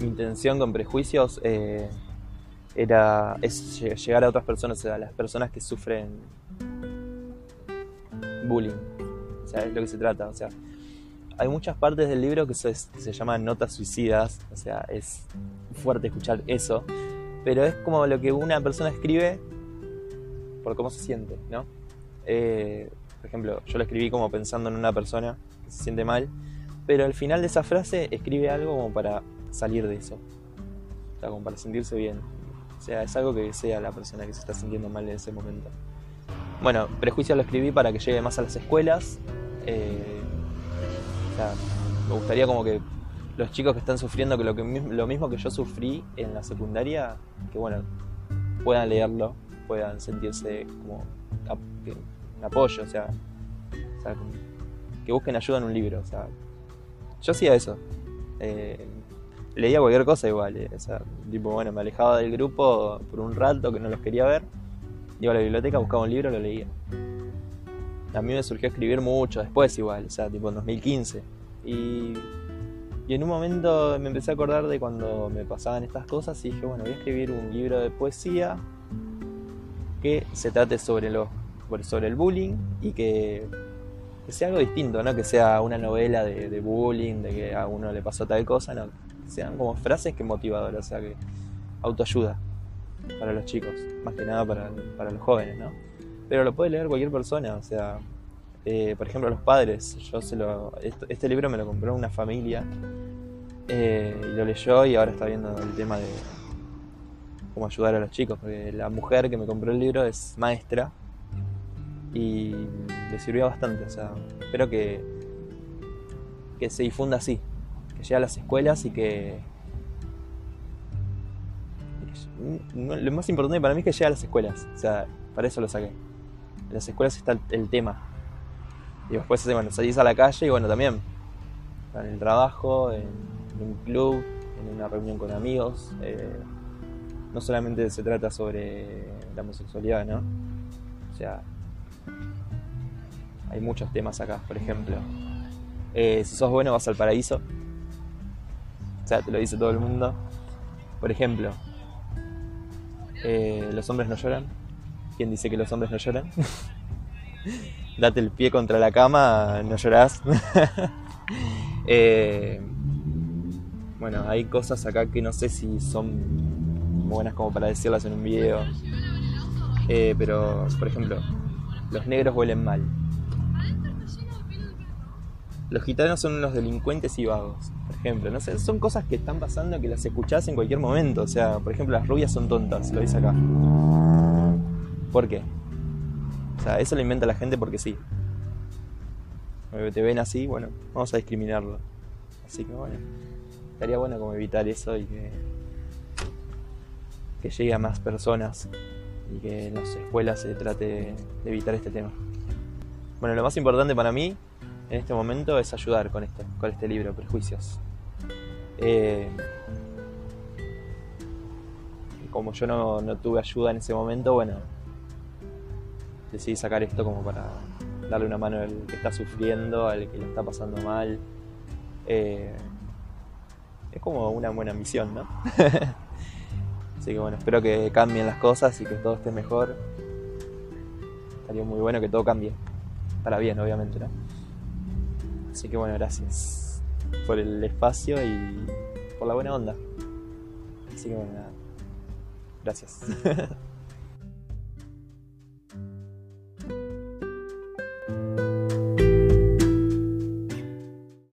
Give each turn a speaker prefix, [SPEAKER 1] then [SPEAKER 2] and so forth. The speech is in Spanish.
[SPEAKER 1] intención con prejuicios eh, era llegar a otras personas, a las personas que sufren bullying. O sea, es lo que se trata. O sea, hay muchas partes del libro que se, se llaman notas suicidas. O sea, es fuerte escuchar eso. Pero es como lo que una persona escribe por cómo se siente, ¿no? Eh, por ejemplo, yo lo escribí como pensando en una persona que se siente mal, pero al final de esa frase escribe algo como para salir de eso, o sea, como para sentirse bien. O sea, es algo que desea la persona que se está sintiendo mal en ese momento. Bueno, Prejuicio lo escribí para que llegue más a las escuelas. Eh, o sea, me gustaría como que los chicos que están sufriendo que lo, que, lo mismo que yo sufrí en la secundaria, que bueno, puedan leerlo, puedan sentirse como un apoyo, o sea, que busquen ayuda en un libro. O sea, yo hacía eso. Eh, leía cualquier cosa igual. Eh, o sea, tipo, bueno, me alejaba del grupo por un rato que no los quería ver. Iba a la biblioteca, buscaba un libro, lo leía. A mí me surgió escribir mucho después igual, o sea, tipo en 2015. Y, y en un momento me empecé a acordar de cuando me pasaban estas cosas y dije, bueno, voy a escribir un libro de poesía que se trate sobre, lo, sobre el bullying y que, sea algo distinto, no que sea una novela de, de bullying, de que a uno le pasó tal cosa, no, sean como frases que motivadoras, o sea, que autoayuda para los chicos, más que nada para, para los jóvenes, ¿no? Pero lo puede leer cualquier persona, o sea, eh, por ejemplo, los padres. Yo se lo, este, libro me lo compró una familia eh, y lo leyó y ahora está viendo el tema de cómo ayudar a los chicos, porque la mujer que me compró el libro es maestra y le sirvió bastante, o sea, espero que, que se difunda así, que llegue a las escuelas y que... Lo más importante para mí es que llegue a las escuelas, o sea, para eso lo saqué. En las escuelas está el, tema. Y después, bueno, salís a la calle y bueno, también. En el trabajo, en, un club, en una reunión con amigos. Eh, no solamente se trata sobre la homosexualidad, ¿no? O sea, hay muchos temas acá, por ejemplo. Eh, si sos bueno vas al paraíso sea, te lo dice todo el mundo. Por ejemplo, eh, los hombres no lloran. ¿Quién dice que los hombres no lloran? Date el pie contra la cama, no llorás. Eh, bueno, hay cosas acá que no sé si son buenas como para decirlas en un video. Eh, pero, por ejemplo, los negros huelen mal. Los gitanos son unos delincuentes y vagos ejemplo. No sé, son cosas que están pasando que las escuchás en cualquier momento. O sea, por ejemplo, las rubias son tontas, lo dice acá. ¿Por qué? O sea, eso lo inventa la gente porque sí. Te ven así, bueno, vamos a discriminarlo. Así que bueno, estaría bueno como evitar eso y que, que llegue a más personas y que en las escuelas se trate de evitar este tema. Bueno, lo más importante para mí en este momento es ayudar con este, con este libro, Prejuicios. Eh, como yo no, tuve ayuda en ese momento, bueno, decidí sacar esto como para darle una mano al que está sufriendo, al que lo está pasando mal. Eh, es como una buena misión, ¿no? Así que bueno, espero que cambien las cosas y que todo esté mejor. Estaría muy bueno que todo cambie. Para bien, obviamente, ¿no? Así que bueno, gracias por el espacio y por la buena onda. Así que bueno. Gracias.